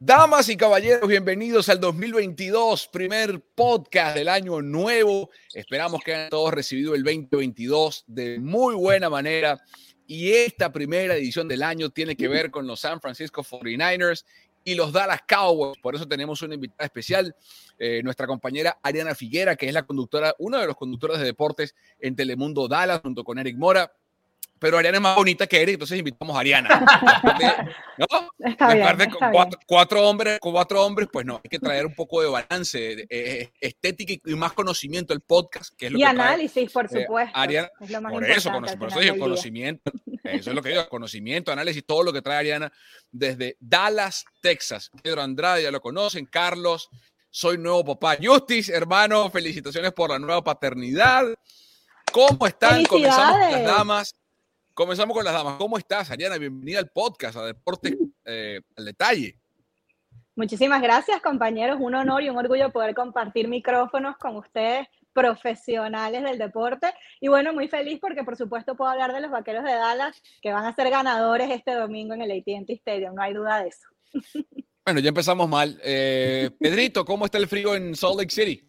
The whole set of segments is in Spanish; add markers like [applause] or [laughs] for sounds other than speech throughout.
Damas y caballeros, bienvenidos al 2022, primer podcast del año nuevo. Esperamos que hayan todos recibido el 2022 de muy buena manera. Y esta primera edición del año tiene que ver con los San Francisco 49ers y los Dallas Cowboys. Por eso tenemos una invitada especial, eh, nuestra compañera Ariana Figuera, que es la conductora, una de los conductores de deportes en Telemundo Dallas, junto con Eric Mora pero Ariana es más bonita que Eric, entonces invitamos a Ariana. [laughs] ¿No? Está bien, cuatro, hombres, cuatro hombres, pues no, hay que traer un poco de balance, eh, estética y más conocimiento el podcast, que es lo y que análisis, por eh, supuesto. Ariana, por eso, por eso digo, conocimiento, eso es lo que digo, [laughs] conocimiento, análisis, todo lo que trae Ariana desde Dallas, Texas. Pedro Andrade, ya lo conocen, Carlos, soy nuevo papá. Justice, hermano, felicitaciones por la nueva paternidad. ¿Cómo están? Comenzamos las damas. Comenzamos con las damas. ¿Cómo estás, Ariana? Bienvenida al podcast, a Deportes eh, al Detalle. Muchísimas gracias, compañeros. Un honor y un orgullo poder compartir micrófonos con ustedes, profesionales del deporte. Y bueno, muy feliz porque, por supuesto, puedo hablar de los vaqueros de Dallas, que van a ser ganadores este domingo en el ATT Stadium. No hay duda de eso. Bueno, ya empezamos mal. Eh, Pedrito, ¿cómo está el frío en Salt Lake City?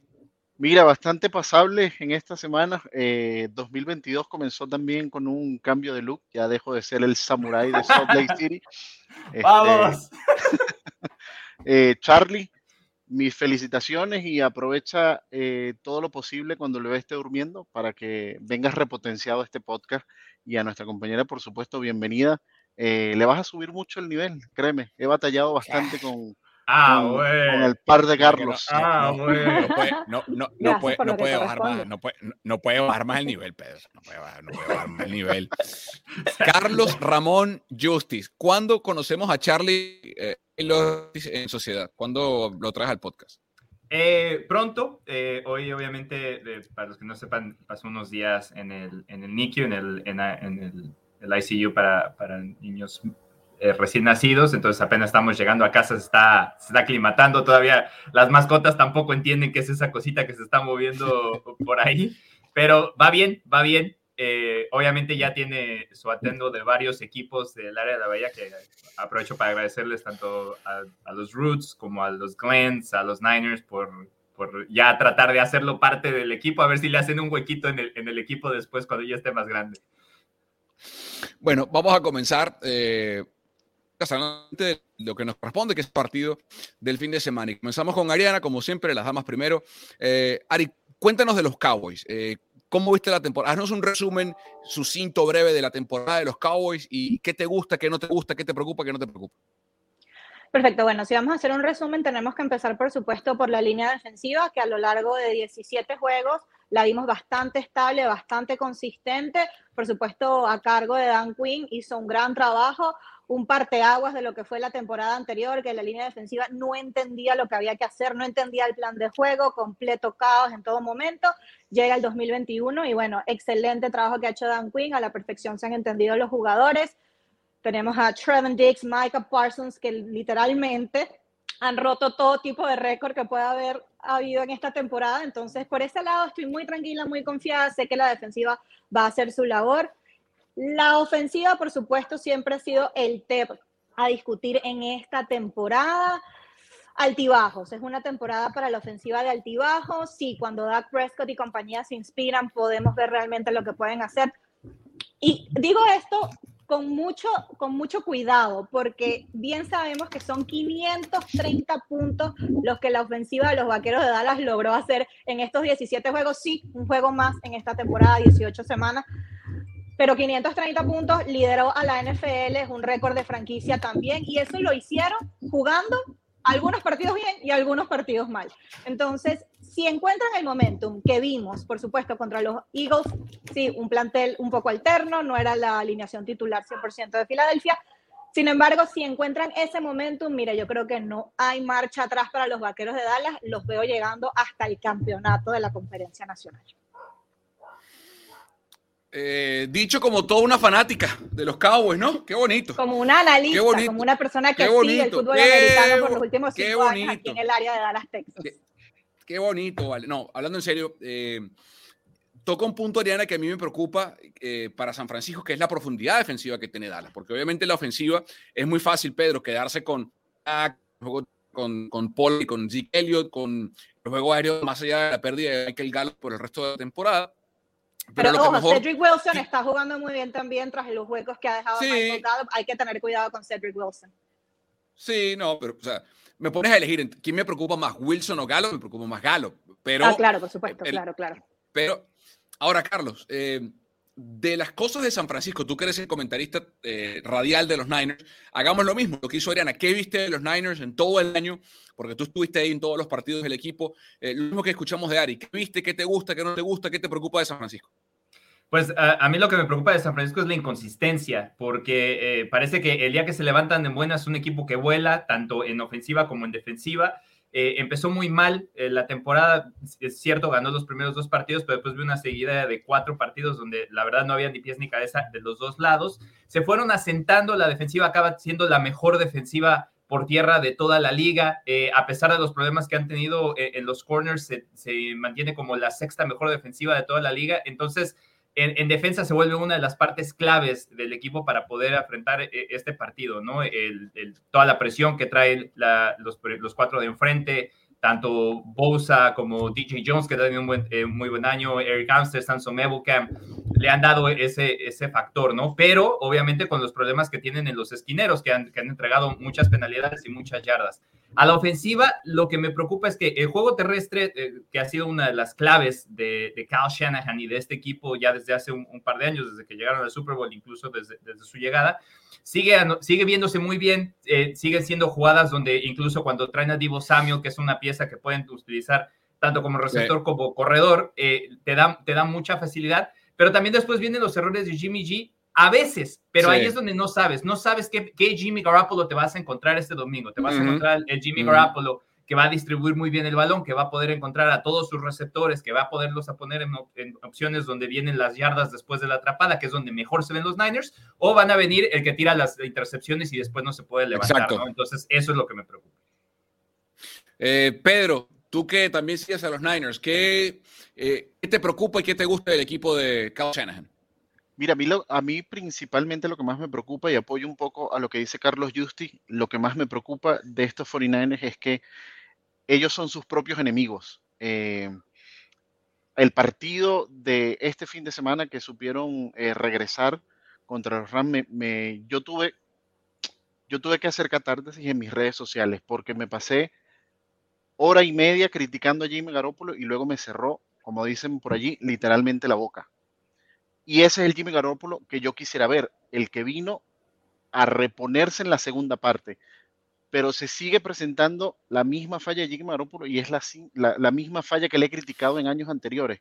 Mira, bastante pasable en esta semana. 2022 eh, comenzó también con un cambio de look. Ya dejo de ser el samurai de Salt Lake City. [laughs] Este, ¡Vamos! [laughs] Eh, Charlie, mis felicitaciones y aprovecha eh, todo lo posible cuando le esté durmiendo para que vengas repotenciado a este podcast. Y a nuestra compañera, por supuesto, bienvenida. le vas a subir mucho el nivel, créeme. He batallado bastante con Ah, con, bueno. con, el par de Carlos. Ah, bueno. No puede, no, no, no puede, no puede bajar más, no puede, no puede bajar más el nivel, Pedro. No puede bajar, no puede bajar más el nivel. Carlos Ramón Justice. ¿Cuándo conocemos a Charlie eh, en sociedad? ¿Cuándo lo traes al podcast? Eh, pronto, eh, hoy obviamente, eh, para los que no sepan, pasó unos días en el, en el NICU, en el, en, en el, el ICU para, para niños eh, recién nacidos, entonces apenas estamos llegando a casa, se está, se está aclimatando todavía. Las mascotas tampoco entienden qué es esa cosita que se está moviendo [laughs] por ahí, pero va bien, va bien. Eh, obviamente ya tiene su atendo de varios equipos del área de la Bahía, que aprovecho para agradecerles tanto a, los Roots como a los Glens, a los Niners por, por, ya tratar de hacerlo parte del equipo, a ver si le hacen un huequito en el, en el equipo después cuando ya esté más grande. Bueno, vamos a comenzar. Eh, de lo que nos corresponde, que es partido del fin de semana. Y comenzamos con Ariana, como siempre, las damas primero. Eh, Ari, cuéntanos de los Cowboys. Eh, ¿Cómo viste la temporada? Haznos un resumen sucinto, breve de la temporada de los Cowboys y qué te gusta, qué no te gusta, qué te preocupa, qué no te preocupa. Perfecto, bueno, si vamos a hacer un resumen, tenemos que empezar, por supuesto, por la línea defensiva, que a lo largo de 17 juegos la vimos bastante estable, bastante consistente. Por supuesto, a cargo de Dan Quinn, hizo un gran trabajo un parteaguas de lo que fue la temporada anterior, que la línea defensiva no entendía lo que había que hacer, no entendía el plan de juego, completo caos en todo momento. Llega el 2021 y bueno, excelente trabajo que ha hecho Dan Quinn, a la perfección se han entendido los jugadores. Tenemos a Trevin Dix, Micah Parsons, que literalmente han roto todo tipo de récord que pueda haber habido en esta temporada. Entonces, por ese lado estoy muy tranquila, muy confiada. Sé que la defensiva va a hacer su labor. La ofensiva, por supuesto, siempre ha sido el tema a discutir en esta temporada. Altibajos, es una temporada para la ofensiva de altibajos. Sí, cuando Dak Prescott y compañía se inspiran, podemos ver realmente lo que pueden hacer. Y digo esto con mucho, con mucho cuidado, porque bien sabemos que son 530 puntos los que la ofensiva de los Vaqueros de Dallas logró hacer en estos 17 juegos. Sí, un juego más en esta temporada, 18 semanas, pero 530 puntos lideró a la NFL, es un récord de franquicia también, y eso lo hicieron jugando algunos partidos bien y algunos partidos mal. Entonces, si encuentran el momentum que vimos, por supuesto, contra los Eagles, sí, un plantel un poco alterno, no era la alineación titular 100% de Filadelfia. Sin embargo, si encuentran ese momentum, mire, yo creo que no hay marcha atrás para los Vaqueros de Dallas, los veo llegando hasta el campeonato de la Conferencia Nacional. Eh, dicho como toda una fanática de los Cowboys, ¿no? Qué bonito. Como una analista, como una persona que sigue el fútbol americano por los últimos cinco años aquí en el área de Dallas, Texas. Qué, bonito, vale. No, hablando en serio, eh, toca un punto, Ariana, que a mí me preocupa eh, para San Francisco, que es la profundidad defensiva que tiene Dallas, porque obviamente la ofensiva es muy fácil, Pedro, quedarse con con, con Paul y con Zeke Elliott, con el juego aéreo más allá de la pérdida de Michael Gallup por el resto de la temporada pero, ojo, Cedric Wilson está jugando muy bien también tras los huecos que ha dejado Michael Gallup. Hay que tener cuidado con Cedric Wilson. Sí, no, pero, o sea, me pones a elegir quién me preocupa más, Wilson o Gallup, me preocupa más Gallup. Pero, ah, claro, por supuesto, claro, claro. Pero, ahora, Carlos, eh, de las cosas de San Francisco, tú que eres el comentarista eh, radial de los Niners, hagamos lo mismo, lo que hizo Ariana. ¿Qué viste de los Niners en todo el año? Porque tú estuviste ahí en todos los partidos del equipo. Eh, lo mismo que escuchamos de Ari. ¿Qué viste? ¿Qué te gusta? ¿Qué no te gusta? ¿Qué te preocupa de San Francisco? Pues a, mí lo que me preocupa de San Francisco es la inconsistencia, porque eh, parece que el día que se levantan de buenas es un equipo que vuela, tanto en ofensiva como en defensiva. Eh, empezó muy mal eh, la temporada, es cierto, ganó los primeros dos partidos, pero después vi una seguida de cuatro partidos donde la verdad no había ni pies ni cabeza de los dos lados. Se fueron asentando, la defensiva acaba siendo la mejor defensiva por tierra de toda la liga. a pesar de los problemas que han tenido en los corners, se, mantiene como la sexta mejor defensiva de toda la liga. Entonces, en, defensa se vuelve una de las partes claves del equipo para poder enfrentar eh, este partido, ¿no? toda la presión que traen los, los, cuatro de enfrente, tanto Bosa como DJ Jones, que tenido un buen, eh, muy buen año, Eric Amster, Samson Ebukam, le han dado ese, ese factor, ¿no? Pero obviamente con los problemas que tienen en los esquineros, que han, que han entregado muchas penalidades y muchas yardas. A la ofensiva, lo que me preocupa es que el juego terrestre, eh, que ha sido una de las claves de, de Kyle Shanahan y de este equipo ya desde hace un, par de años, desde que llegaron al Super Bowl, incluso desde, desde su llegada, sigue, sigue viéndose muy bien, eh, siguen siendo jugadas donde incluso cuando traen a Divo Samuel, que es una pieza que pueden utilizar tanto como receptor como corredor, eh, te, da, te da mucha facilidad, pero también después vienen los errores de Jimmy G, a veces, pero ahí es donde no sabes, no sabes qué, qué, Jimmy Garoppolo te vas a encontrar este domingo, te vas a encontrar el Jimmy Garoppolo que va a distribuir muy bien el balón, que va a poder encontrar a todos sus receptores, que va a poderlos a poner en, opciones donde vienen las yardas después de la atrapada, que es donde mejor se ven los Niners, o van a venir el que tira las intercepciones y después no se puede levantar. Entonces, eso es lo que me preocupa. Eh, Pedro, tú que también sigues a los Niners, ¿qué, eh, ¿qué, te preocupa y qué te gusta del equipo de Kyle Shanahan? Mira, a mí, a mí principalmente lo que más me preocupa, y apoyo un poco a lo que dice Carlos Justi, lo que más me preocupa de estos 49ers es que ellos son sus propios enemigos. Eh, el partido de este fin de semana que supieron eh, regresar contra los Rams, me, yo, tuve, yo tuve que hacer catarsis en mis redes sociales porque me pasé hora y media criticando a Jimmy Garoppolo y luego me cerró, como dicen por allí, literalmente la boca. Y ese es el Jimmy Garoppolo que yo quisiera ver, el que vino a reponerse en la segunda parte pero se sigue presentando la misma falla de Jimmy Garoppolo y es la, la, misma falla que le he criticado en años anteriores.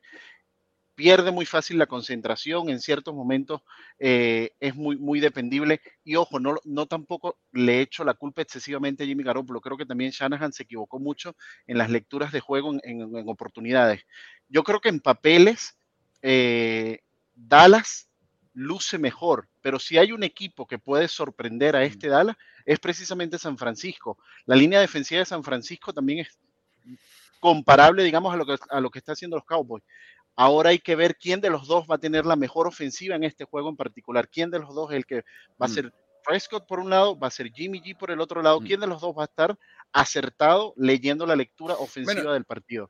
Pierde muy fácil la concentración, en ciertos momentos eh, es muy, muy dependible. Y ojo, no, no tampoco le echo la culpa excesivamente a Jimmy Garoppolo. Creo que también Shanahan se equivocó mucho en las lecturas de juego en, oportunidades. Yo creo que en papeles, eh, Dallas luce mejor, pero si hay un equipo que puede sorprender a este Dallas, es precisamente San Francisco. La línea defensiva de San Francisco también es comparable, digamos, a lo que, a lo que está haciendo los Cowboys. Ahora hay que ver quién de los dos va a tener la mejor ofensiva en este juego en particular. ¿Quién de los dos es el que va a Mm. ser Prescott por un lado, va a ser Jimmy G por el otro lado? Mm. ¿Quién de los dos va a estar acertado leyendo la lectura ofensiva Bueno, del partido?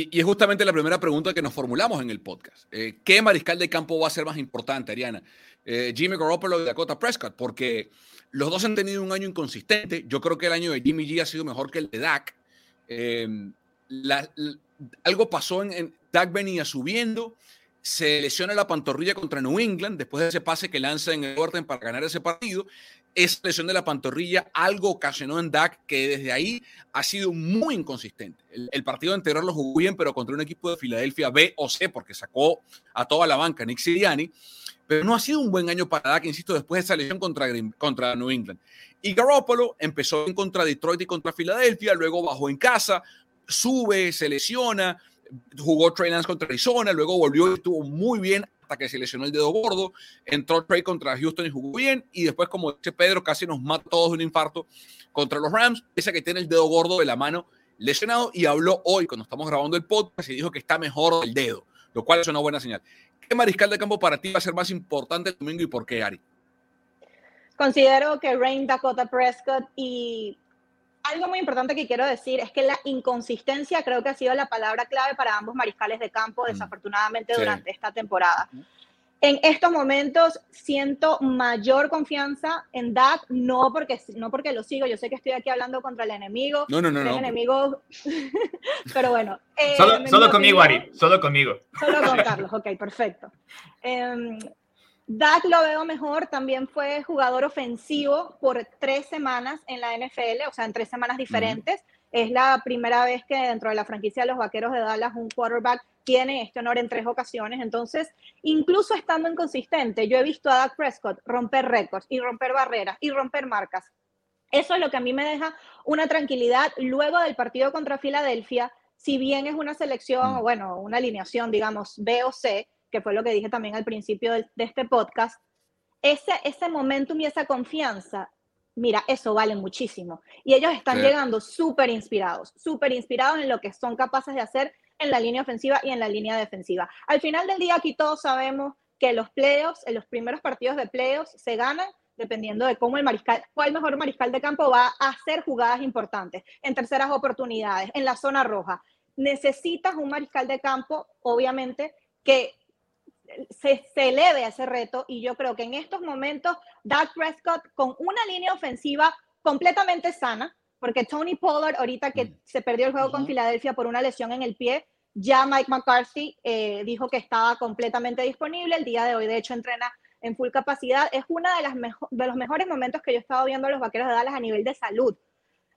Y, es justamente la primera pregunta que nos formulamos en el podcast. Eh, ¿Qué mariscal de campo va a ser más importante, Ariana? Eh, ¿Jimmy Garoppolo o Dakota Prescott? Porque los dos han tenido un año inconsistente. Yo creo que el año de Jimmy G ha sido mejor que el de Dak. La- algo pasó en, en- Dak venía subiendo, se lesiona la pantorrilla contra New England después de ese pase que lanza en el orden para ganar ese partido. Esa lesión de la pantorrilla algo ocasionó en Dak que desde ahí ha sido muy inconsistente. El, partido anterior lo jugó bien, pero contra un equipo de Filadelfia B o C, porque sacó a toda la banca Nick Sirianni, pero no ha sido un buen año para Dak, insisto, después de esa lesión contra, contra New England. Y Garoppolo empezó en contra Detroit y contra Filadelfia, luego bajó en casa, sube, se lesiona, jugó Trey Lance contra Arizona, luego volvió y estuvo muy bien hasta que se lesionó el dedo gordo, entró Trey contra Houston y jugó bien, y después, como dice Pedro, casi nos mata a todos de un infarto contra los Rams, ese que tiene el dedo gordo de la mano lesionado, y habló hoy, cuando estamos grabando el podcast, y dijo que está mejor del dedo, lo cual es una buena señal. ¿Qué mariscal de campo para ti va a ser más importante el domingo y por qué, Ari? Considero que Rain Dakota Prescott y algo muy importante que quiero decir es que la inconsistencia creo que ha sido la palabra clave para ambos mariscales de campo, desafortunadamente, Sí. durante esta temporada. En estos momentos siento mayor confianza en Dak, no porque, no porque lo sigo, yo sé que estoy aquí hablando contra el enemigo, No, no, no, el no. enemigo, [laughs] pero bueno. eh, Solo, solo mi conmigo, Ari, solo conmigo. Solo con [laughs] Carlos, ok, perfecto. Em, Dak lo veo mejor, también fue jugador ofensivo por tres semanas en la NFL, o sea, en tres semanas diferentes. Es la primera vez que dentro de la franquicia de los Vaqueros de Dallas un quarterback tiene este honor en tres ocasiones. Entonces, incluso estando inconsistente, yo he visto a Dak Prescott romper récords y romper barreras y romper marcas. Eso es lo que a mí me deja una tranquilidad luego del partido contra Filadelfia, si bien es una selección, Mm. o bueno, una alineación, digamos, B o C, que fue lo que dije también al principio de, este podcast, ese, ese momentum y esa confianza, mira, eso vale muchísimo. Y ellos están Sí. llegando súper inspirados, súper inspirados en lo que son capaces de hacer en la línea ofensiva y en la línea defensiva. Al final del día, aquí todos sabemos que los playoffs, en los primeros partidos de playoffs, se ganan dependiendo de cómo el mariscal, cuál mejor mariscal de campo va a hacer jugadas importantes, en terceras oportunidades, en la zona roja. Necesitas un mariscal de campo, obviamente, que se, se eleve a ese reto y yo creo que en estos momentos Dak Prescott con una línea ofensiva completamente sana, porque Tony Pollard ahorita que Mm. se perdió el juego con. Filadelfia por una lesión en el pie, ya Mike McCarthy eh, dijo que estaba completamente disponible, el día de hoy de hecho entrena en full capacidad, es uno de, las de los mejores momentos que yo he estado viendo a los Vaqueros de Dallas a nivel de salud.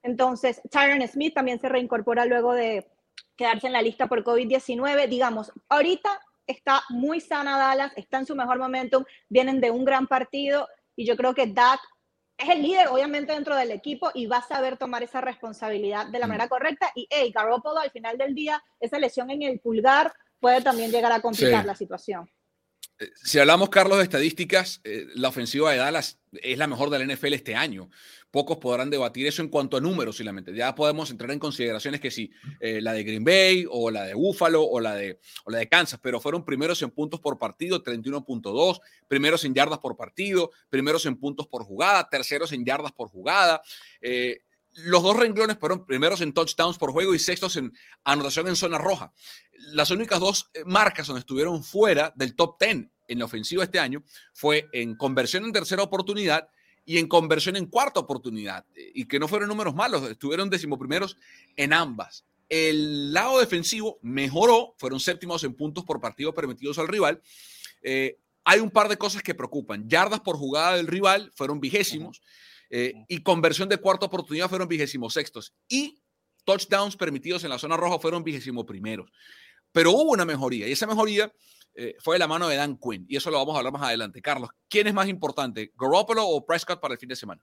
Entonces, Tyron Smith también se reincorpora luego de quedarse en la lista por COVID-19. Digamos, ahorita está muy sana Dallas, está en su mejor momentum, vienen de un gran partido y yo creo que Dak es el líder, obviamente, dentro del equipo y va a saber tomar esa responsabilidad de la Mm. manera correcta. Y, hey, Garoppolo, al final del día, esa lesión en el pulgar puede también llegar a complicar Sí. la situación. Eh, Si hablamos, Carlos, de estadísticas, eh, la ofensiva de Dallas es la mejor de la NFL este año. Pocos podrán debatir eso en cuanto a números, solamente. Ya podemos entrar en consideraciones que si eh, la de Green Bay o la de Buffalo o la de, la de Kansas, pero fueron primeros en puntos por partido, 31.2, primeros en yardas por partido, primeros en puntos por jugada, terceros en yardas por jugada. Los dos renglones fueron primeros en touchdowns por juego y sextos en anotación en zona roja. Las únicas dos eh, marcas donde estuvieron fuera del top 10 en la ofensiva este año fue en conversión en tercera oportunidad y en conversión en cuarta oportunidad. eh, Y que no fueron números malos, estuvieron decimoprimeros en ambas. El lado defensivo mejoró, fueron séptimos en puntos por partido permitidos al rival. Eh, hay un par de cosas que preocupan. Yardas por jugada del rival fueron vigésimos eh, y conversión de cuarta oportunidad fueron vigésimos sextos. Y touchdowns permitidos en la zona roja fueron vigésimo primeros. Pero hubo una mejoría y esa mejoría eh, fue de la mano de Dan Quinn y eso lo vamos a hablar más adelante. Carlos, ¿quién es más importante, Garoppolo o Prescott para el fin de semana?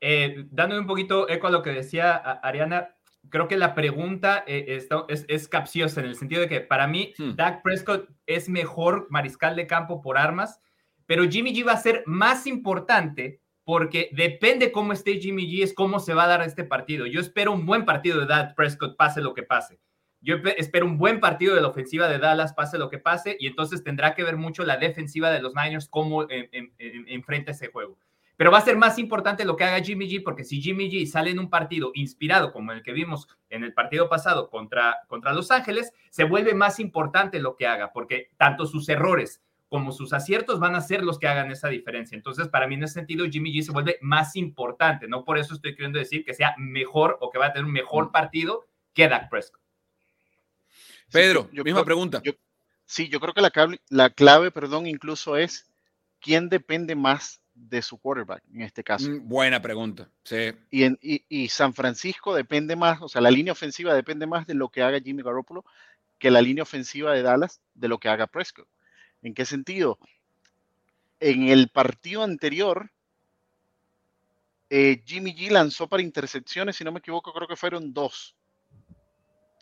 Eh, dándole un poquito eco a lo que decía Ariana, creo que la pregunta eh, está- es, es capciosa en el sentido de que para mí Hmm. Dak Prescott es mejor mariscal de campo por armas pero Jimmy G va a ser más importante porque depende cómo esté Jimmy G, es cómo se va a dar este partido. Yo espero un buen partido de Dak Prescott, pase lo que pase. Yo espero un buen partido de la ofensiva de Dallas, pase lo que pase, y entonces tendrá que ver mucho la defensiva de los Niners cómo enfrenta ese juego. Pero va a ser más importante lo que haga Jimmy G, porque si Jimmy G sale en un partido inspirado, como el que vimos en el partido pasado contra, contra Los Ángeles, se vuelve más importante lo que haga, porque tanto sus errores como sus aciertos van a ser los que hagan esa diferencia. Entonces, para mí en ese sentido, Jimmy G se vuelve más importante. No por eso estoy queriendo decir que sea mejor o que va a tener un mejor mm. partido que Dak Prescott. Pedro, yo, misma pregunta. sí, yo creo que la clave, la clave, perdón, incluso es quién depende más de su quarterback en este caso. Mm, buena pregunta. Sí. Y, en, y, San Francisco depende más, o sea, la línea ofensiva depende más de lo que haga Jimmy Garoppolo que la línea ofensiva de Dallas de lo que haga Prescott. ¿En qué sentido? En el partido anterior, eh, Jimmy G lanzó para intercepciones, si no me equivoco, creo que fueron dos,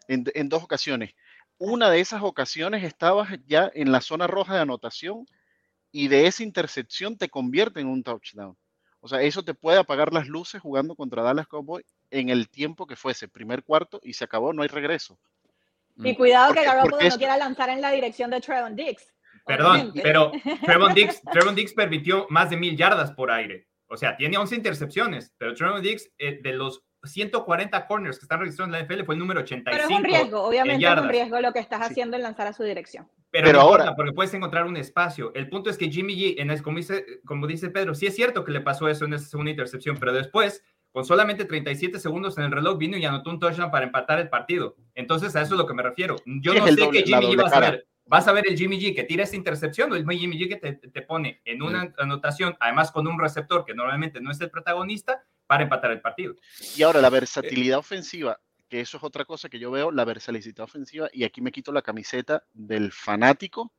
en, en dos ocasiones. Una de esas ocasiones estaba ya en la zona roja de anotación y de esa intercepción te convierte en un touchdown. O sea, eso te puede apagar las luces jugando contra Dallas Cowboys en el tiempo que fuese, primer cuarto, y se acabó, no hay regreso. Y cuidado que Garoppolo no quiera lanzar en la dirección de Trevon Dix. Perdón, pero [laughs] Trevon Dix, Trevon Dix permitió más de mil yardas por aire. O sea, tiene 11 intercepciones, pero Trevon Dix, eh, de los 140 corners que están registrados en la NFL, fue el número 85. Pero es un riesgo, obviamente es un riesgo lo que estás haciendo en lanzar a su dirección. Pero, ahora, porque puedes encontrar un espacio. El punto es que Jimmy G, en como, dice, como dice Pedro, sí es cierto que le pasó eso en esa segunda intercepción, pero después, con solamente 37 segundos en el reloj, vino y anotó un touchdown para empatar el partido. Entonces, a eso es lo que me refiero. Yo no sé qué Jimmy G va a ver. ¿Vas a ver el Jimmy G que tira esa intercepción o el Jimmy G que te, te pone en una anotación, además con un receptor que normalmente no es el protagonista, para empatar el partido? Y ahora, la versatilidad ofensiva que eso es otra cosa que yo veo, la versatilidad ofensiva, y aquí me quito la camiseta del fanático.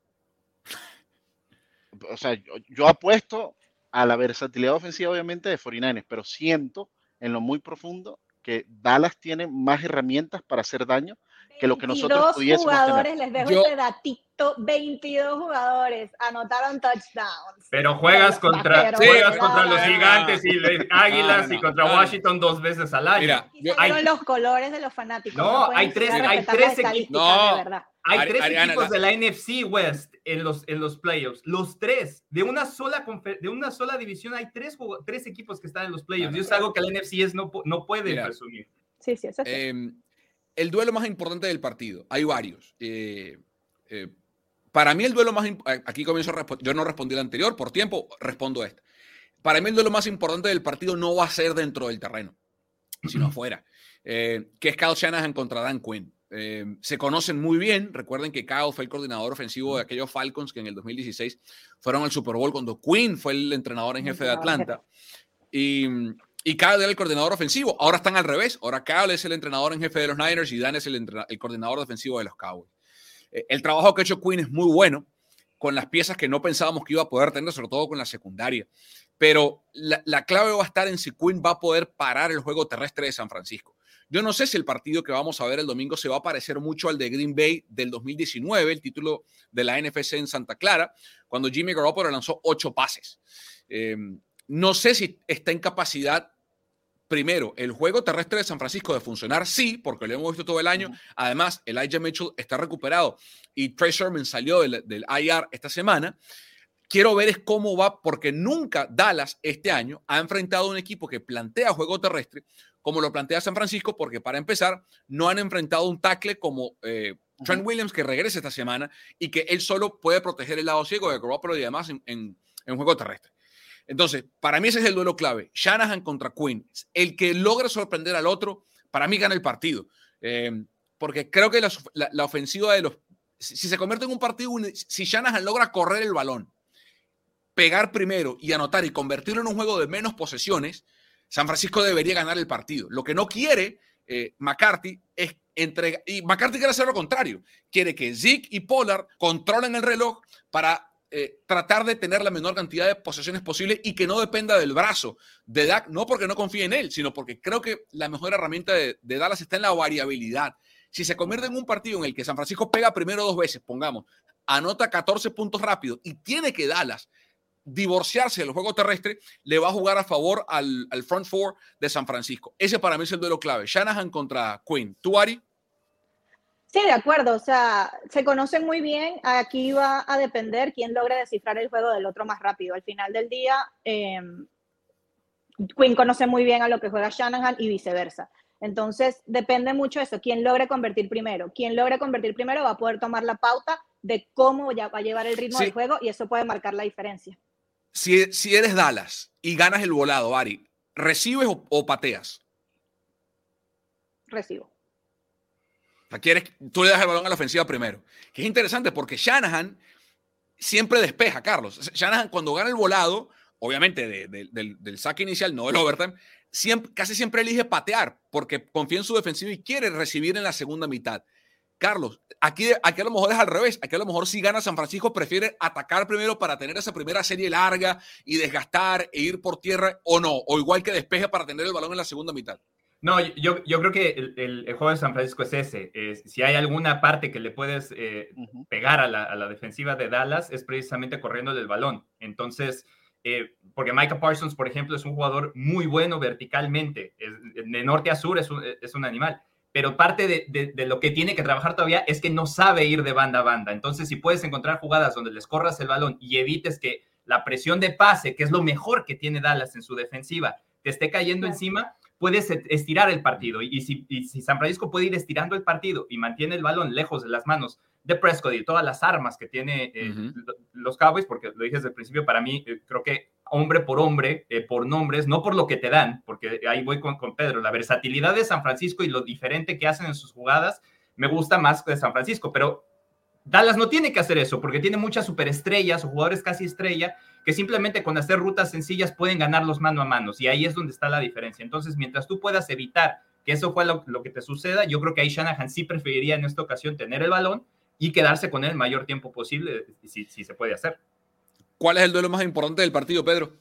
O sea, yo, apuesto a la versatilidad ofensiva, obviamente, de 49 pero siento en lo muy profundo que Dallas tiene más herramientas para hacer daño que lo que nosotros pudiésemos jugadores, les dejo este datito, 22 jugadores anotaron touchdowns. Pero juegas contra, juegas contra los gigantes y los águilas y contra Washington dos veces al año. Mira, hay los colores de los fanáticos. No, hay tres, hay tres equipos. No, hay tres equipos de la NFC West en los, en los playoffs. Los tres, de una sola, de una sola división, hay tres, tres equipos que están en los playoffs. Y es algo que la NFC es no, no puede presumir. Sí, sí, eso es. Eh, el duelo más importante del partido. Hay varios. Eh, eh, para mí el duelo más aquí comienzo a yo no respondí el anterior por tiempo, respondo este. Para mí el duelo más importante del partido no va a ser dentro del terreno, sino afuera. Eh, que es Kyle Shanahan contra Dan Quinn. se conocen muy bien. Recuerden que Kyle fue el coordinador ofensivo de aquellos Falcons que en el 2016 fueron al Super Bowl cuando Quinn fue el entrenador en jefe de Atlanta. Y y Kyle era el coordinador ofensivo. Ahora están al revés. Ahora Kyle es el entrenador en jefe de los Niners y Dan es el, coordinador defensivo de los Cowboys. Eh, el trabajo que ha hecho Quinn es muy bueno con las piezas que no pensábamos que iba a poder tener, sobre todo con la secundaria. Pero la, clave va a estar en si Quinn va a poder parar el juego terrestre de San Francisco. Yo no sé si el partido que vamos a ver el domingo se va a parecer mucho al de Green Bay del 2019, el título de la NFC en Santa Clara, cuando Jimmy Garoppolo lanzó ocho pases. Eh, no sé si está en capacidad, primero, el juego terrestre de San Francisco de funcionar, sí, porque lo hemos visto todo el año. Además, Elijah Mitchell está recuperado y Trey Sherman salió del, del IR esta semana. Quiero ver es cómo va, porque nunca Dallas este año ha enfrentado a un equipo que plantea juego terrestre como lo plantea San Francisco, porque para empezar, no han enfrentado un tackle como eh, Trent Williams, que regresa esta semana y que él solo puede proteger el lado ciego de Garoppolo y demás en, en juego terrestre. Entonces, para mí ese es el duelo clave. Shanahan contra Quinn. El que logra sorprender al otro, para mí gana el partido. Eh, porque creo que la, ofensiva de los... Si, se convierte en un partido, si Shanahan logra correr el balón, pegar primero y anotar y convertirlo en un juego de menos posesiones, San Francisco debería ganar el partido. Lo que no quiere eh, McCarthy es entregar... Y McCarthy quiere hacer lo contrario. Quiere que Zeke y Pollard controlen el reloj para eh, tratar de tener la menor cantidad de posesiones posible y que no dependa del brazo de Dak, no porque no confíe en él, sino porque creo que la mejor herramienta de, Dallas está en la variabilidad. Si se convierte en un partido en el que San Francisco pega primero dos veces, pongamos, anota 14 puntos rápidos y tiene que Dallas divorciarse del juego terrestre le va a jugar a favor al, al, front four de San Francisco. Ese para mí es el duelo clave. Shanahan contra Quinn. ¿Tú, Ari? Sí, de acuerdo. O sea, se conocen muy bien. Aquí va a depender quién logra descifrar el juego del otro más rápido. Al final del día, eh, Quinn conoce muy bien a lo que juega Shanahan y viceversa. Entonces, depende mucho de eso. Quién logre convertir primero. Quien logre convertir primero va a poder tomar la pauta de cómo ya va a llevar el ritmo sí. del juego y eso puede marcar la diferencia. Si, si, eres Dallas y ganas el volado, Ari, ¿recibes o, o pateas? Recibo. Quieres, tú le das el balón a la ofensiva primero. Que es interesante porque Shanahan siempre despeja, Carlos. Shanahan cuando gana el volado, obviamente de, de, del, saque inicial, no del overtime, siempre, casi siempre elige patear porque confía en su defensiva y quiere recibir en la segunda mitad. Carlos, aquí, aquí a lo mejor es al revés. Aquí a lo mejor si gana San Francisco prefiere atacar primero para tener esa primera serie larga y desgastar e ir por tierra o no. O igual que despeje para tener el balón en la segunda mitad. No, yo, yo creo que el, el, el, juego de San Francisco es ese. Es, si hay alguna parte que le puedes eh, uh -huh. pegar a la, a la, defensiva de Dallas, es precisamente corriendo del balón. Entonces, eh, porque Micah Parsons, por ejemplo, es un jugador muy bueno verticalmente. Es, de norte a sur es un, es un animal. Pero parte de, de, de, lo que tiene que trabajar todavía es que no sabe ir de banda a banda. Entonces, si puedes encontrar jugadas donde les corras el balón y evites que la presión de pase, que es lo mejor que tiene Dallas en su defensiva, te esté cayendo sí. encima, puedes estirar el partido. Y si, y si, San Francisco puede ir estirando el partido y mantiene el balón lejos de las manos de Prescott y todas las armas que tiene eh, uh -huh. los Cowboys, porque lo dije desde el principio, para mí eh, creo que hombre por hombre, eh, por nombres, no por lo que te dan, porque ahí voy con, con, Pedro, la versatilidad de San Francisco y lo diferente que hacen en sus jugadas me gusta más que de San Francisco, pero Dallas no tiene que hacer eso porque tiene muchas superestrellas o jugadores casi estrella que simplemente con hacer rutas sencillas pueden ganarlos mano a mano y ahí es donde está la diferencia. Entonces, mientras tú puedas evitar que eso fue lo, lo que te suceda, yo creo que ahí Shanahan sí preferiría en esta ocasión tener el balón y quedarse con él el mayor tiempo posible, si, si se puede hacer. ¿Cuál es el duelo más importante del partido, Pedro?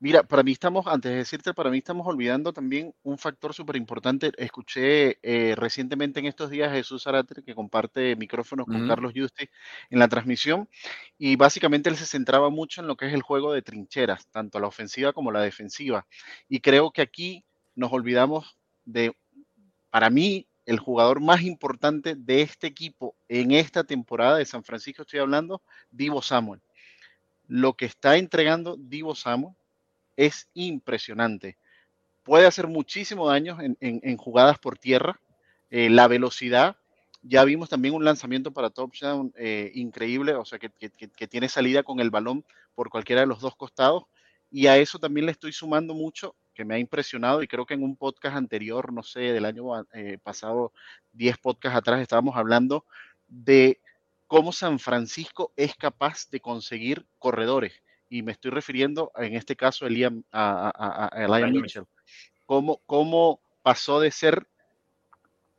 Mira, para mí estamos, antes de decirte, para mí estamos olvidando también un factor súper importante. Escuché eh, recientemente en estos días a Jesús Arate, que comparte micrófonos con uh -huh. Carlos Justi en la transmisión, y básicamente él se centraba mucho en lo que es el juego de trincheras, tanto la ofensiva como la defensiva. Y creo que aquí nos olvidamos de, para mí, el jugador más importante de este equipo en esta temporada de San Francisco, estoy hablando, Divo Samuel. Lo que está entregando Divo Samuel es impresionante. Puede hacer muchísimo daño en, en, en jugadas por tierra. Eh, la velocidad, ya vimos también un lanzamiento para touchdown eh, increíble, o sea, que, que, tiene salida con el balón por cualquiera de los dos costados. Y a eso también le estoy sumando mucho, que me ha impresionado, y creo que en un podcast anterior, no sé, del año eh, pasado, 10 podcasts atrás, estábamos hablando de cómo San Francisco es capaz de conseguir corredores y me estoy refiriendo en este caso a, Liam, a, a, a Elian Mitchell, cómo, cómo pasó de ser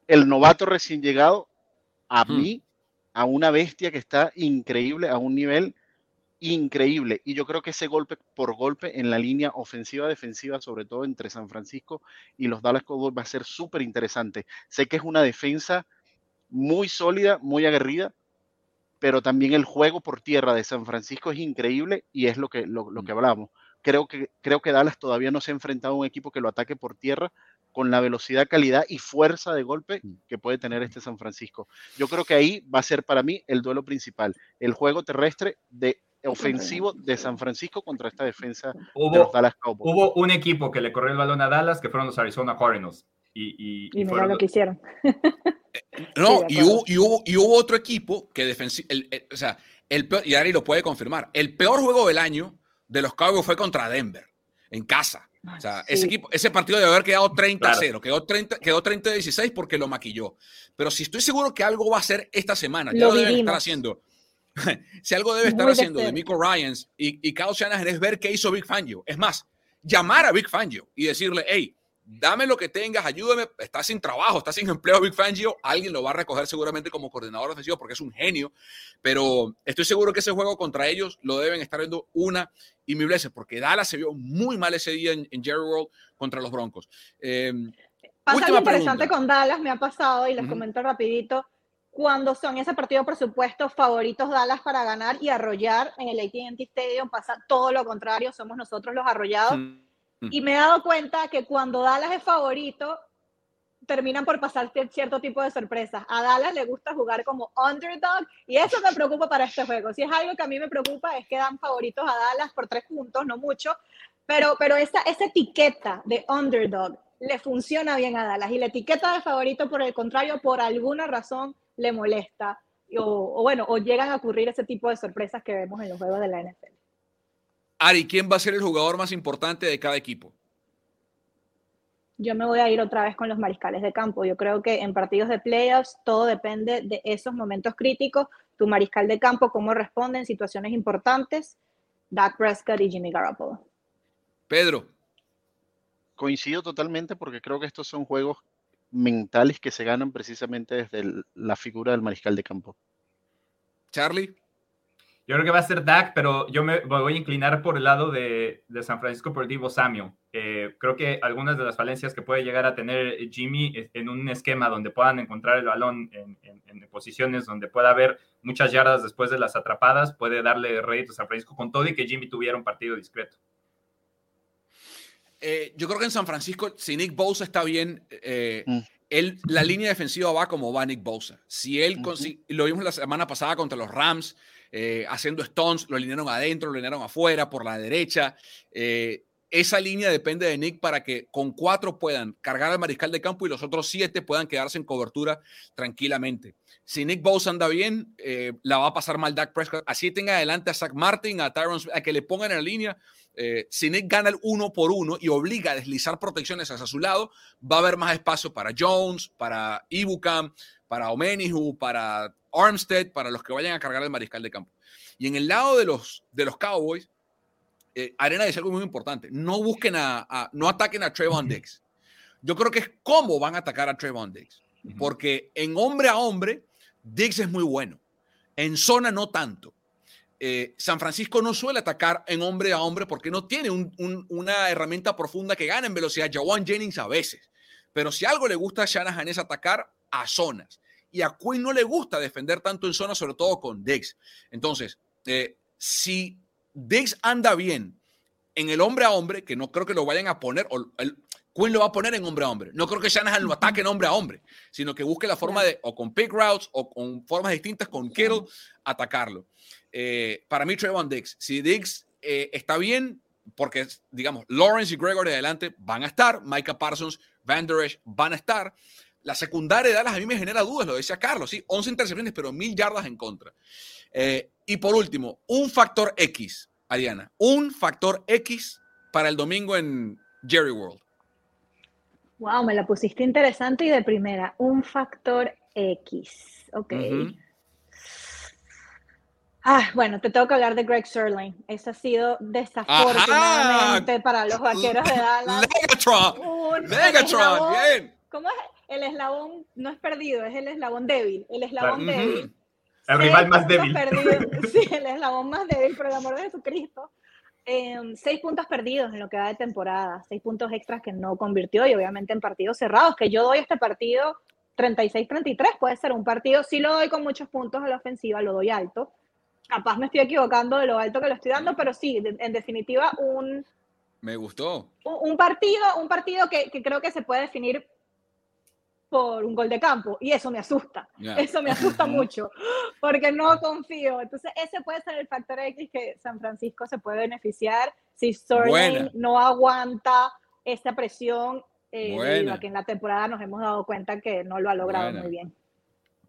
el novato recién llegado a hmm. mí, a una bestia que está increíble, a un nivel increíble. Y yo creo que ese golpe por golpe en la línea ofensiva-defensiva, sobre todo entre San Francisco y los Dallas Cowboys, va a ser súper interesante. Sé que es una defensa muy sólida, muy aguerrida, pero también el juego por tierra de San Francisco es increíble y es lo que, lo, lo que hablamos. Creo que, creo que Dallas todavía no se ha enfrentado a un equipo que lo ataque por tierra con la velocidad, calidad y fuerza de golpe que puede tener este San Francisco. Yo creo que ahí va a ser para mí el duelo principal, el juego terrestre de ofensivo de San Francisco contra esta defensa hubo, de los Dallas Cowboys. Hubo un equipo que le corrió el balón a Dallas que fueron los Arizona Cardinals. Y, y, y, y mira lo que hicieron. [laughs] No, sí, y, hubo, y, hubo, y, hubo, otro equipo que defensivo, o sea, el peor, y Ari lo puede confirmar, el peor juego del año de los Cowboys fue contra Denver, en casa. O sea, sí. ese, equipo, ese partido debe haber quedado 30 claro. 0, quedó 30, quedó 30 16 porque lo maquilló. Pero si estoy seguro que algo va a hacer esta semana, ya lo, lo deben estar haciendo. [laughs] si algo debe estar Muy haciendo de Mico Ryans y, y Kyle Shanahan es ver qué hizo Big Fangio. Es más, llamar a Big Fangio y decirle, hey, dame lo que tengas, ayúdame, estás sin trabajo, estás sin empleo Big Fangio, alguien lo va a recoger seguramente como coordinador ofensivo porque es un genio, pero estoy seguro que ese juego contra ellos lo deben estar viendo una y mil veces, porque Dallas se vio muy mal ese día en, en Jerry World contra los Broncos. Eh, Pasa algo interesante pregunta. con Dallas, me ha pasado y les uh -huh. comento rapidito, cuando son ese partido, por supuesto, favoritos Dallas para ganar y arrollar en el AT&T Stadium, pasa todo lo contrario, somos nosotros los arrollados. Mm. Y me he dado cuenta que cuando Dallas es favorito, terminan por pasar cierto tipo de sorpresas. A Dallas le gusta jugar como underdog y eso me preocupa para este juego. Si es algo que a mí me preocupa es que dan favoritos a Dallas por tres puntos, no mucho, pero, pero esa, esa etiqueta de underdog le funciona bien a Dallas y la etiqueta de favorito, por el contrario, por alguna razón le molesta. O, o bueno, o llegan a ocurrir ese tipo de sorpresas que vemos en los juegos de la NFL. Ari, ¿quién va a ser el jugador más importante de cada equipo? yo me voy a ir otra vez con los mariscales de campo. Yo creo que en partidos de playoffs todo depende de esos momentos críticos. Tu mariscal de campo, cómo responde en situaciones importantes. Dak Prescott y Jimmy Garoppolo. Pedro. Coincido totalmente porque creo que estos son juegos mentales que se ganan precisamente desde la figura del mariscal de campo. Charlie. Yo creo que va a ser Dak, pero yo me voy a inclinar por el lado de, de San Francisco por Divo Samuel. Eh, creo que algunas de las falencias que puede llegar a tener Jimmy en un esquema donde puedan encontrar el balón en, posiciones donde pueda haber muchas yardas después de las atrapadas, puede darle rédito a San Francisco con todo y que Jimmy tuviera un partido discreto. Eh, yo creo que en San Francisco, si Nick Bosa está bien, eh, Mm. él, la línea defensiva va como va Nick Bosa. Si él, consi- lo vimos la semana pasada contra los Rams, eh, haciendo stones, lo alinearon adentro, lo alinearon afuera, por la derecha. Eh, esa línea depende de Nick para que con cuatro puedan cargar al mariscal de campo y los otros siete puedan quedarse en cobertura tranquilamente. Si Nick Bosa anda bien, eh, la va a pasar mal Dak Prescott. Así tenga adelante a Zach Martin, a Tyron, a que le pongan en la línea. Si Nick gana el uno por uno y obliga a deslizar protecciones hacia su lado, va a haber más espacio para Jones, para Ibukam, para Omenihu, para Armstead, para los que vayan a cargar el mariscal de campo. Y en el lado de los, de los Cowboys, eh, Arena dice algo muy importante. No busquen a, a- no ataquen a Trayvon Diggs. Yo creo que es cómo van a atacar a Trayvon Diggs. Porque en hombre a hombre, Diggs es muy bueno. En zona no tanto. Eh, San Francisco no suele atacar en hombre a hombre porque no tiene un- un- una herramienta profunda que gane en velocidad. Jawan Jennings a veces. Pero si algo le gusta a Shanahan es atacar a zonas. Y a Quinn no le gusta defender tanto en zona, sobre todo con Diggs. Entonces, eh, si Diggs anda bien en el hombre a hombre, que no creo que lo vayan a poner, o el, Quinn lo va a poner en hombre a hombre. No creo que Shanahan lo ataque en hombre a hombre, sino que busque la forma de, o con pick routes, o con formas distintas con Kittle, atacarlo. Eh, para mí, Trayvon Diggs, si Diggs eh, está bien, porque, digamos, Lawrence y Gregory adelante van a estar, Micah Parsons, Van Der Esch van a estar. La secundaria de Dallas a mí me genera dudas, lo decía Carlos, sí, 11 intercepciones, pero mil yardas en contra. Eh, y por último, un factor X, Ariana, un factor X para el domingo en Jerry World. Wow, me la pusiste interesante y de primera. Un factor X. Ok. Ah, bueno, te tengo que hablar de Greg Sirling. Ese ha sido desafortunadamente para los vaqueros de Dallas. Megatron, un Megatron, eslabón- bien. ¿Cómo es? El eslabón no es perdido, es el eslabón débil. El eslabón Claro. débil. El Seis rival más débil. perdidos. [laughs] Sí, el eslabón más débil, por el amor de Jesucristo. Eh, seis puntos perdidos en lo que va de temporada, seis puntos extras que no convirtió y obviamente en partidos cerrados, que yo doy este partido 36-33, puede ser un partido, sí lo doy con muchos puntos a la ofensiva, lo doy alto. Capaz me estoy equivocando de lo alto que lo estoy dando, pero sí, de- en definitiva, un, Me gustó. un un partido, un partido que, que creo que se puede definir por un gol de campo y eso me asusta. Ya. Eso me asusta mucho porque no confío. Entonces, ese puede ser el factor X que San Francisco se puede beneficiar si. Sterling no aguanta esa presión eh, debido a que en la temporada nos hemos dado cuenta que no lo ha logrado Buena. muy bien.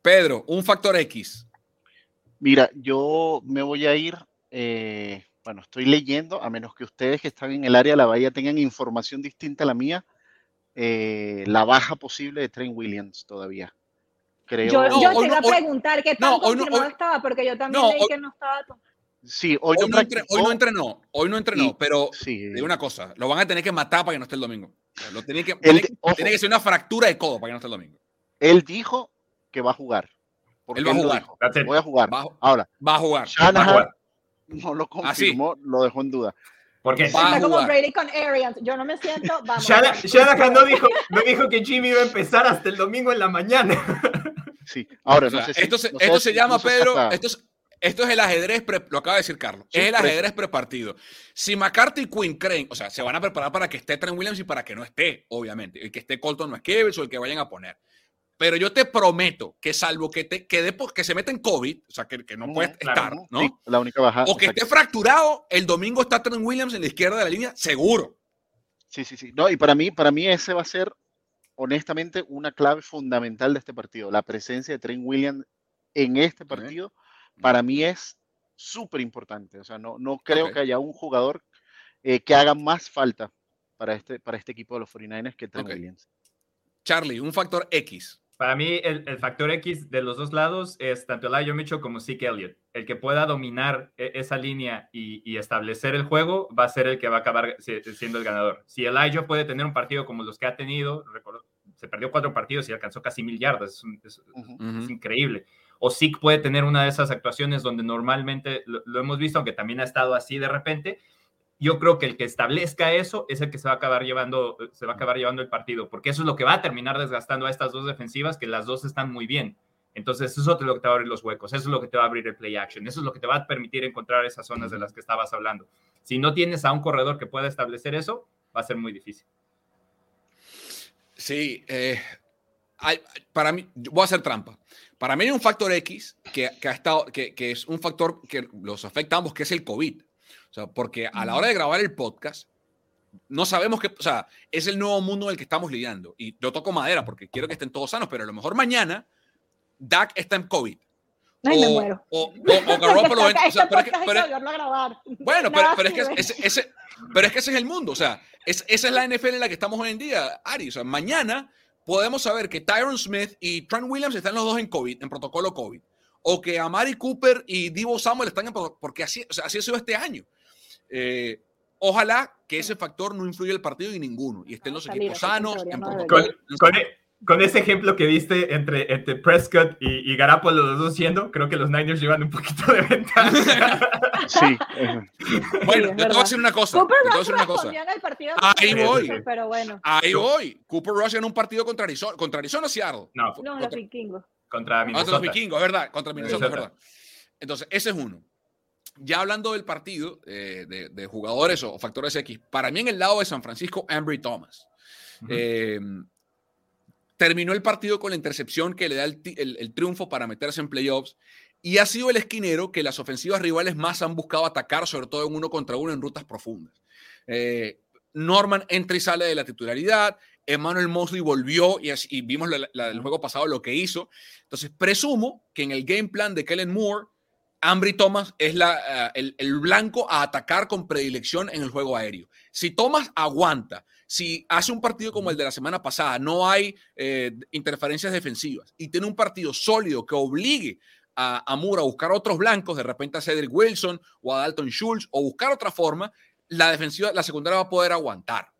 Pedro, un factor X. Mira, yo me voy a ir, eh, bueno, estoy leyendo, a menos que ustedes que están en el área de la bahía tengan información distinta a la mía, eh, la baja posible de Trent Williams todavía. Creo, Yo, No, yo hoy te iba a no- hoy- preguntar qué tan no, confirmado hoy- estaba, porque yo también no, leí hoy- que no estaba. sí, hoy, Hoy no no, entre- practicó, hoy no entrenó, hoy no entrenó, y- pero sí, digo una cosa, lo van a tener que matar para que no esté el domingo. Lo tiene que, tiene, que ser una fractura de codo para que no esté el domingo. él dijo que va a jugar. porque Él va a jugar. Voy a jugar. Va, Ahora, va a jugar. Va a Shanahan jugar. no lo Así. confirmó, lo dejó en duda. ¿Por qué? Va a Está como. Brady con Arians. Yo no me siento. Vamos. Shana-. Shanahan no dijo, no dijo que Jimmy iba a empezar hasta el domingo en la mañana. Sí, ahora O sea, no sé si- esto se, esto se llama, Pedro, hasta- esto es, esto es el ajedrez, pre- lo acaba de decir Carlos, Sí, es el ajedrez prepartido. Si McCarthy y Quinn creen, o sea, se van a preparar para que esté Trent Williams y para que no esté, obviamente. El que esté Colton no es Kevin o el que vayan a poner. Pero yo te prometo que salvo que, te, que, dé por- que se meta en COVID, o sea, que, que no Ujú, puede claro, estar, ¿no? sí, la única baja. O que esté fracturado, el domingo está Trent Williams en la izquierda de la línea, seguro. Sí, sí, sí. No, y para mí, para mí ese va a ser, honestamente, una clave fundamental de este partido. La presencia de Trent Williams en este partido, para mí es súper importante. O sea, no, no creo que haya un jugador eh, que haga más falta para este, para este equipo de los 49ers que Trent. Williams. Charlie, un factor X. Para mí, el, el factor X de los dos lados es tanto Elijah Mitchell como Zeke Elliott. El que pueda dominar e- esa línea y, y establecer el juego va a ser el que va a acabar si- siendo el ganador. Si Elijah puede tener un partido como los que ha tenido, recuerdo, se perdió cuatro partidos y alcanzó casi mil yardas, es, un- es- Ujú. Ujú. es increíble. O Zeke puede tener una de esas actuaciones donde normalmente lo, lo hemos visto, aunque también ha estado así de repente. Yo creo que el que establezca eso es el que se va a acabar llevando, se va a acabar llevando el partido, porque eso es lo que va a terminar desgastando a estas dos defensivas, que las dos están muy bien. Entonces, eso es lo que te va a abrir los huecos, eso es lo que te va a abrir el play action, eso es lo que te va a permitir encontrar esas zonas de las que estabas hablando. Si no tienes a un corredor que pueda establecer eso, va a ser muy difícil. Sí, eh, para mí, voy a hacer trampa. Para mí hay un factor X que ha estado, que, que es un factor que los afecta a ambos, que es el COVID. O sea, porque a la hora de grabar el podcast, no sabemos qué, o sea, es el nuevo mundo en el que estamos lidiando. Y yo toco madera porque quiero que estén todos sanos, pero a lo mejor mañana Dak está en COVID. Ay, me o, muero. O, o, o Garoppolo [laughs] o sea, pero es que- Este pero que es- a grabar. bueno, pero, pero es que ese, ese- pero es que ese es el mundo. O sea, es- esa es la NFL en la que estamos hoy en día, Ari. O sea, mañana podemos saber que Tyron Smith y Trent Williams están los dos en COVID, en protocolo COVID. O que Amari Cooper y Divo Samuel están en pro- porque así, o sea, así ha sido este año. Eh, ojalá que ese factor no influya el partido y ninguno. Y estén los Salir, equipos sanos, en no. Con, con e- con ese ejemplo que viste entre, entre Prescott y, y Garapolo, los dos siendo, creo que los Niners llevan un poquito de ventaja. [laughs] Sí. Bueno, es yo te voy a decir una cosa. Cooper Rush una cosa. el partido Ahí voy. Pero bueno, Ahí voy. Cooper Rush en un partido contra Arizona, contra Arizona o Seattle. No, no, los Contra- vikingos. contra Ah, Contra los Minnesota. vikingos, es verdad. Contra Minnesota, es Minnesota. verdad. Entonces, ese es uno. Ya hablando del partido, eh, de, de jugadores o factores X, para mí en el lado de San Francisco, Ambry Thomas. Eh, terminó el partido con la intercepción que le da el, ti- el- el triunfo para meterse en playoffs y ha sido el esquinero que las ofensivas rivales más han buscado atacar, sobre todo en uno contra uno en rutas profundas. Eh, Norman entra y sale de la titularidad, Emmanuel Mosley volvió y, vimos la- la- el juego pasado lo que hizo. Entonces, presumo que en el game plan de Kellen Moore, Ambry Thomas es eh, el, blanco a atacar con predilección en el juego aéreo. Si Thomas aguanta, si hace un partido como el de la semana pasada, no hay eh, interferencias defensivas y tiene un partido sólido que obligue a, a Moore a buscar otros blancos, de repente a Cedric Wilson o a Dalton Schultz o buscar otra forma, la defensiva, la secundaria va a poder aguantar.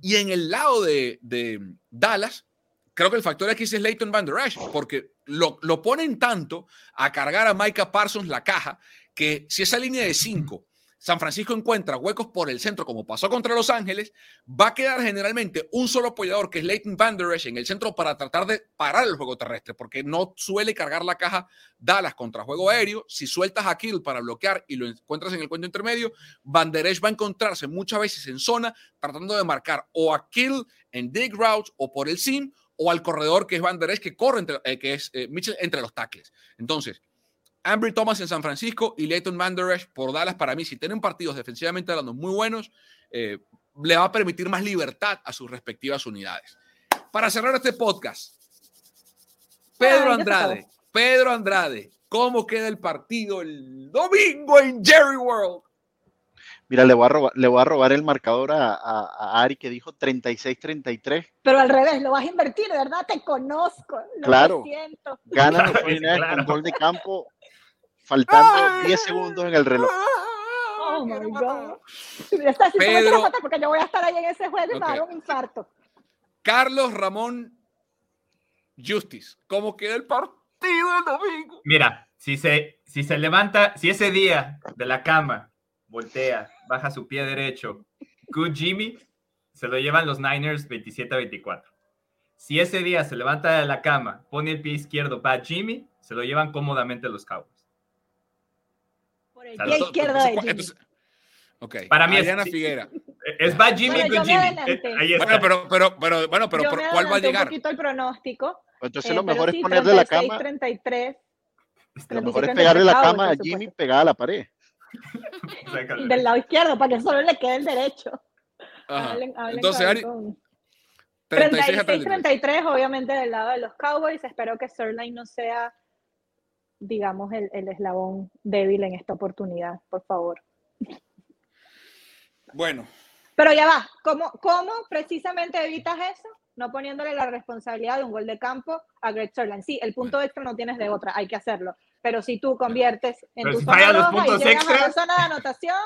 Y en el lado de, de Dallas, creo que el factor aquí es Leighton Van Der Esch, porque lo, lo ponen tanto a cargar a Micah Parsons la caja, que si esa línea de 5, San Francisco encuentra huecos por el centro, como pasó contra Los Ángeles, va a quedar generalmente un solo apoyador, que es Leighton Van Der Esch, en el centro para tratar de parar el juego terrestre, porque no suele cargar la caja Dallas contra juego aéreo. Si sueltas a Kill para bloquear y lo encuentras en el cuento intermedio, Van Der Esch va a encontrarse muchas veces en zona tratando de marcar o a Kill en dig routes o por el sim o al corredor que es Van Der Esch que corre entre, eh, que es eh, Mitchell entre los tackles. Entonces, Ambry Thomas en San Francisco y Leighton Van Der Esch por Dallas para mí, si tienen partidos defensivamente hablando muy buenos, eh, le va a permitir más libertad a sus respectivas unidades. Para cerrar este podcast, Pedro Andrade. Pedro Andrade, ¿cómo queda el partido el domingo en Jerry World? Mira, le voy a robar, le voy a robar el marcador a, a- a Ari que dijo 36-33. Pero al revés, lo vas a invertir, de verdad, te conozco. Lo Claro. siento. Ganan los Claro, 49ers claro. con gol de campo, faltando 10 segundos en el reloj. Oh my. God. Pedro- porque yo voy a estar ahí en ese juego y me va a dar Ok. un infarto. Carlos Ramón Justice, ¿cómo queda el partido el domingo? Mira, si se, si se levanta, si ese día de la cama voltea, baja su pie derecho, good Jimmy, se lo llevan los Niners 27 a 24. Si ese día se levanta de la cama, pone el pie izquierdo, va Jimmy, se lo llevan cómodamente los Cowboys. Por el pie izquierdo de Jimmy. entonces- ok. Para mí es- sí. Figuera. Es va Jimmy Bueno, me Jimmy. Eh, Ahí está. Bueno, pero, pero, pero, bueno, pero ¿por cuál va a llegar? un poquito el pronóstico. Entonces eh, lo mejor sí, es ponerle la 36, cama, 33 Está lo mejor es 33 pegarle la cama a Jimmy pegada a la pared. Del lado izquierdo para que solo le quede el derecho. Hablen- hablen Entonces, con- Ari, con- 36 a 33. 36-33, obviamente del lado de los Cowboys. Espero que Sterling no sea, digamos, el, el eslabón débil en esta oportunidad, por favor. Bueno, Pero ya va, ¿cómo, ¿cómo precisamente evitas eso? No poniéndole la responsabilidad de un gol de campo a Greg Sterling. Sí, el punto extra no tienes de otra, hay que hacerlo. Pero si tú conviertes en Pero tu si zona los y puntos llegas a la zona de anotación,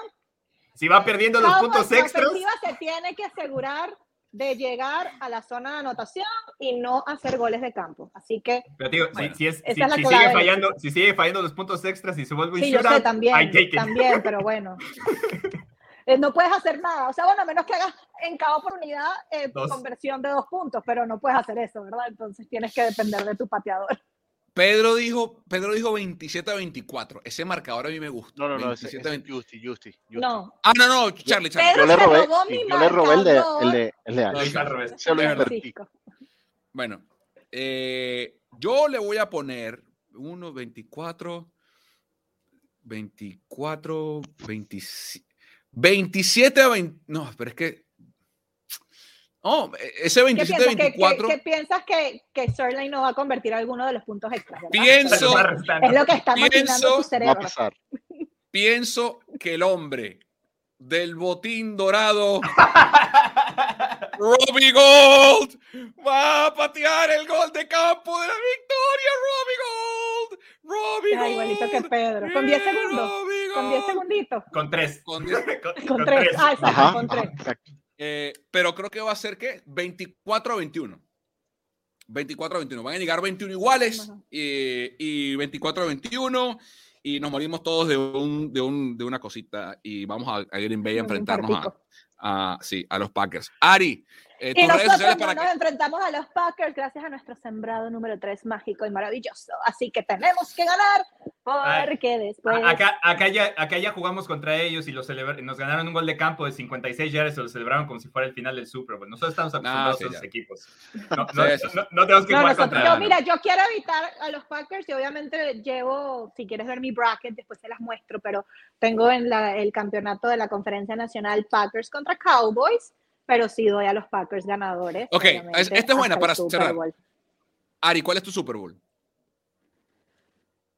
Si va perdiendo los puntos extras, se tiene que asegurar de llegar a la zona de anotación y no hacer goles de campo. Así que pero digo, si- Bueno, si, es- esa si- es si sigue fallando, si sigue fallando los puntos extras y se vuelve un sí, yo sé también, también, pero bueno. [laughs] Eh, no puedes hacer nada. O sea, bueno, a menos que hagas en cada oportunidad eh, Dos. conversión de dos puntos, pero no puedes hacer eso, ¿verdad? Entonces tienes que depender de tu pateador. Pedro dijo, Pedro dijo 27 a 24. Ese marcador a mí me gusta. No, no, no, ese, 27 ese a es 20. Justy, Justy, Justy. No. Ah, no, no, Charlie, Charlie. Pedro Yo le robé, robó sí, mi yo le robé el de, el de, el de No, al revés. Se lo invertí. Bueno, eh, yo le voy a poner 1, 24, 24, 27, 27 a 20. No, pero es que. No, ese ¿Qué 27 a piensas? ¿Que, 24. que, que piensas que, que Sterling no va a convertir alguno de los puntos extras? ¿verdad? Pienso. Es lo que está pienso- tu Va a cerebro. pasar. [laughs] pienso que el hombre del botín dorado, [laughs] Robbie Gold, va a patear el gol de campo de la victoria, Robbie Gold. Robbie Gold. igualito que Pedro. Con 10 segundos. Con 10 Gold. segunditos. Con tres. Con 10. [laughs] Con, Con 3. Ah, exacto, Ajá, con ajá, 3. exacto. Eh, pero creo que va a ser que 24 a 21. 24 a 21. Van a llegar 21 iguales y, y 24 a 21 y nos morimos todos de, un, de, un, de una cosita y vamos a, a Green Bay a enfrentarnos a, a- sí, a los Packers. Ari, eh, Y nosotros no para nos que... enfrentamos a los Packers gracias a nuestro sembrado número 3 mágico y maravilloso. Así que tenemos que ganar porque después... A- Acá, acá, ya, acá ya jugamos contra ellos y lo celebra- nos ganaron un gol de campo de 56 yardas y se lo celebraron como si fuera el final del Super Bowl. Nosotros estamos acostumbrados sí, a esos ya. equipos. No, [laughs] no- Sí, sí, no- no tenemos que No, jugar nosotros- contra yo, no. mira, yo quiero evitar a los Packers y obviamente llevo, si quieres ver mi bracket, después se las muestro, pero tengo en la- el campeonato de la conferencia nacional Packers contra Cowboys, pero sí doy a los Packers ganadores. Ok, esta es buena para cerrar. Bowl. Ari, ¿cuál es tu Super Bowl?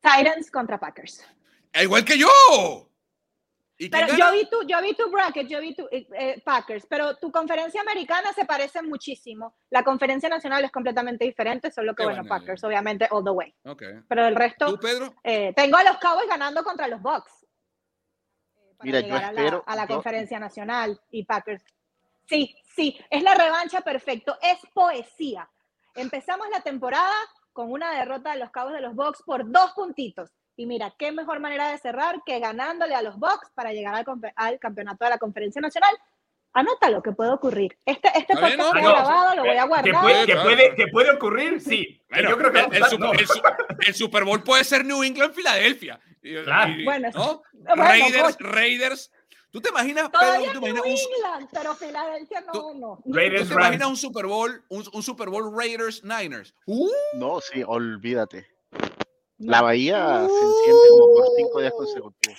Titans contra Packers. ¡Ah, Igual que yo. ¿Y quién Pero yo vi tu, yo vi tu bracket, yo vi tu eh, eh, Packers, pero tu conferencia americana se parece muchísimo. La conferencia nacional es completamente diferente, solo que Qué bueno, Packers, obviamente, all the way. Ok. Pero el resto, ¿Tú, Pedro? eh, tengo a los Cowboys ganando contra los Bucks. eh, para Mira, yo llegar a la, espero- a la yo- conferencia nacional y Packers. Sí, sí, es la revancha perfecto, es poesía. Empezamos la temporada con una derrota de los Cowboys de los Bucks por dos puntitos. Y mira, qué mejor manera de cerrar que ganándole a los Bucks para llegar al, campeonato de la conferencia nacional. Anota lo que puede ocurrir. Este, este podcast ¿no? grabado, lo voy a ¿Que guardar. puede, que puede, que puede ocurrir? Sí. Bueno, yo creo que el, Super, no. el Su- el Super Bowl puede ser New England, Filadelfia. Claro. y- Bueno, ¿no? bueno, Raiders, coño. Raiders. ¿Tú te imaginas, Pedro, tú imaginas un, England, pero Filadelfia no, Tú- no. Raiders, ¿tú te Rams. imaginas un Super Bowl, un, un Super Bowl Raiders Niners? Uh, No, sí, olvídate. La bahía se enciende como por cinco días consecutivos.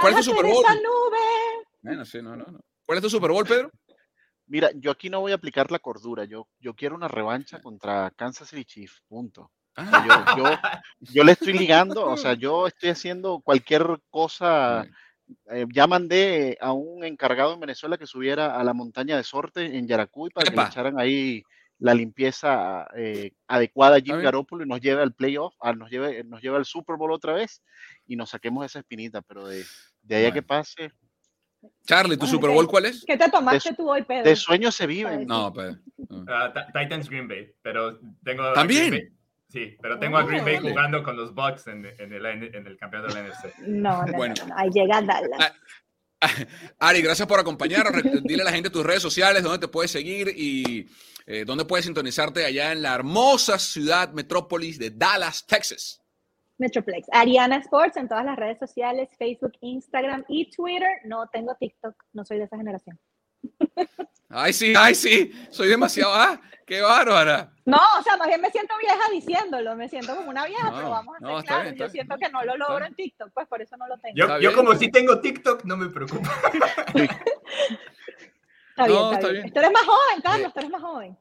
¿Cuál es tu Super Bowl? esa nube. Bueno, sí, no, no, no. ¿Cuál es tu Super Bowl, Pedro? [laughs] Mira, yo aquí no voy a aplicar la cordura. Yo, yo quiero una revancha contra Kansas City Chiefs. Punto. Ah, sea, yo, yo, yo le estoy ligando, o sea, yo estoy haciendo cualquier cosa. [laughs] eh, ya mandé a un encargado en Venezuela que subiera a la montaña de Sorte en Yaracuy para que Epa. le echaran ahí la limpieza eh, adecuada a Jim. Garoppolo y nos lleve al playoff, ah, nos lleve, nos lleve al Super Bowl otra vez y nos saquemos esa espinita, pero de, de ahí a que Bueno. pase, Charlie, ¿tu Bueno, Super. Bowl cuál es? ¿Qué te tomaste De- tú hoy, Pedro? de sueños se viven. No, Pedro. no. Ah, Ti- Titans Green Bay, pero tengo ¿También? Sí, pero tengo a Green Bay jugando con los Bucks en, en el, en el campeonato de la NFC. No, no, Bueno. no, no, ahí llega Dallas. Ah, Ari, gracias por acompañarnos. Dile a la gente tus redes sociales, dónde te puedes seguir y eh, dónde puedes sintonizarte allá en la hermosa ciudad metrópolis de Dallas, Texas. Metroplex. Ariana Sports en todas las redes sociales, Facebook, Instagram y Twitter. No tengo TikTok, no soy de esa generación. Ay, sí, ay, sí. Soy demasiado. ¡Ah! ¡Qué bárbara! No, o sea, más bien me siento vieja diciéndolo, me siento como una vieja, No, pero vamos a no, ser claros. bien, Yo bien, siento que no lo logro está en TikTok, pues por eso no lo tengo. Yo, yo como si tengo TikTok, no me preocupa. [laughs] Está bien, No, está, está bien. bien. Tú eres más joven, Carlos, tú eres más joven.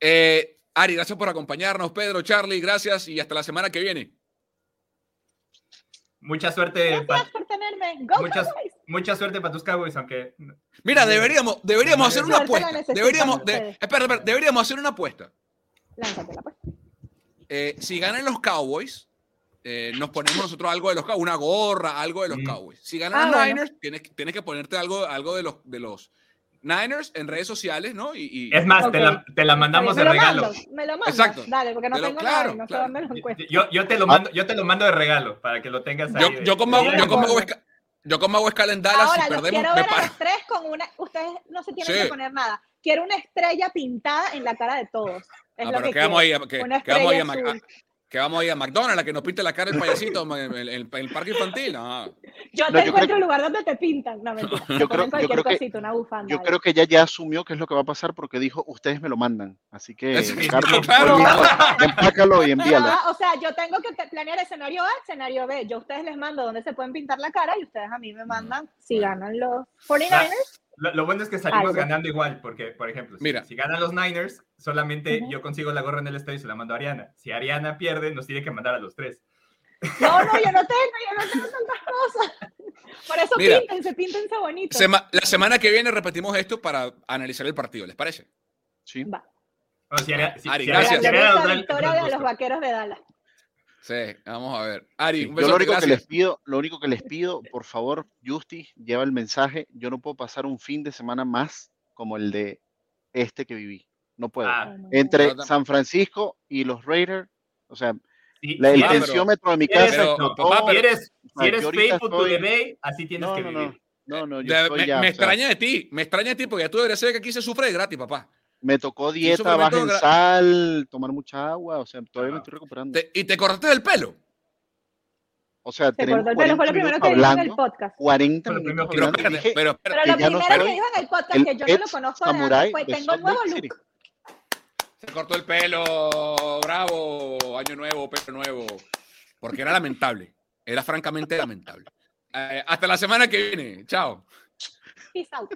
Eh, Ari, gracias por acompañarnos. Pedro, Charlie, gracias y hasta la semana que viene. Mucha suerte, Gracias pa- por tenerme. Go muchas, Cowboys. Mucha suerte para tus Cowboys, aunque Mira, deberíamos, deberíamos hacer una apuesta. Deberíamos, de- espera, espera, deberíamos hacer una apuesta. Lánzatela, pues. Eh, si ganan los Cowboys, eh, nos ponemos nosotros algo de los Cowboys, una gorra, algo de los Mm. Cowboys. Si ganan Ah, los bueno. Niners, tienes, tienes que ponerte algo, algo de, los, de los Niners en redes sociales, ¿no? Y, y- es más, te, la, te la mandamos de regalo. mando, me lo mando. Exacto. Dale, porque no tengo claro, nada no claro. dónde lo encuentro. Yo, yo, te lo mando, yo te lo mando de regalo para que lo tengas ahí. yo, como, yo como yo como hago escala en Dallas, Ahora, si perdemos, quiero me ver a paro. los tres con una. Ustedes no se tienen Sí. que poner nada. Quiero una estrella pintada en la cara de todos. Es Ah, lo pero que que vamos ahí, a- que, Una que vamos ahí a, a- que vamos ahí a McDonald's, a que nos pinte la cara el payasito en el, el- el parque infantil. No. Yo No, te yo creo encuentro que- un lugar donde te pintan. No, mentira. Yo creo- yo creo que- cosita, una bufanda. Yo ahí. creo que ella ya asumió qué es lo que va a pasar porque dijo, ustedes me lo mandan. Así que, Eso- Carlos, [laughs] claro. empácalo y envíalo. Ah, o sea, yo tengo que te- planear escenario A, escenario B. Yo a ustedes les mando donde se pueden pintar la cara y ustedes a mí me mandan si ganan los 49ers. Lo, lo bueno es que salimos Algo. ganando igual, porque, por ejemplo, si, Mira. si ganan los Niners, solamente Ujú. yo consigo la gorra en el estadio y se la mando a Ariana. Si Ariana pierde, nos tiene que mandar a los tres. No, no, yo no tengo, yo no tengo tantas cosas. Por eso Mira. píntense, píntense bonito. Sema- la semana que viene repetimos esto para analizar el partido, ¿les parece? Sí. Va. O si Ari- si- Ari, si gracias. si La victoria de los vaqueros de Dallas. Sí, vamos a ver. Ari, Sí, un Yo lo único que les pido, lo único que les pido, por favor, Justi, lleva el mensaje. Yo no puedo pasar un fin de semana más como el de este que viví. No puedo. Ah, Entre No, tam- San Francisco y los Raiders, o sea, la, el Ah, tensiómetro de mi casa pero, explotó. papá, si eres, si eres faithful to estoy- the Bay, así tienes no, que no, vivir. no, no, no, yo De- estoy me, ya, me sea, extraña de ti, me extraña de ti porque ya tú deberías saber que aquí se sufre de gratis, papá. Me tocó dieta, baja en sal, tomar mucha agua, o sea, todavía me Ajá. estoy recuperando. Te- y te cortaste el pelo. O sea, Se tenemos cortó el pelo, fue 40 lo primero que dijo en el podcast. 40 Fue lo minutos Pero dije, pero, pero- Pero que lo no primero que dijo en el podcast, el que yo no lo conozco de samurái antes, fue de tengo Salt nuevo look. se cortó el pelo, bravo, año nuevo, pelo nuevo. Porque era lamentable, era francamente lamentable. Eh, hasta la semana que viene, chao. Peace out.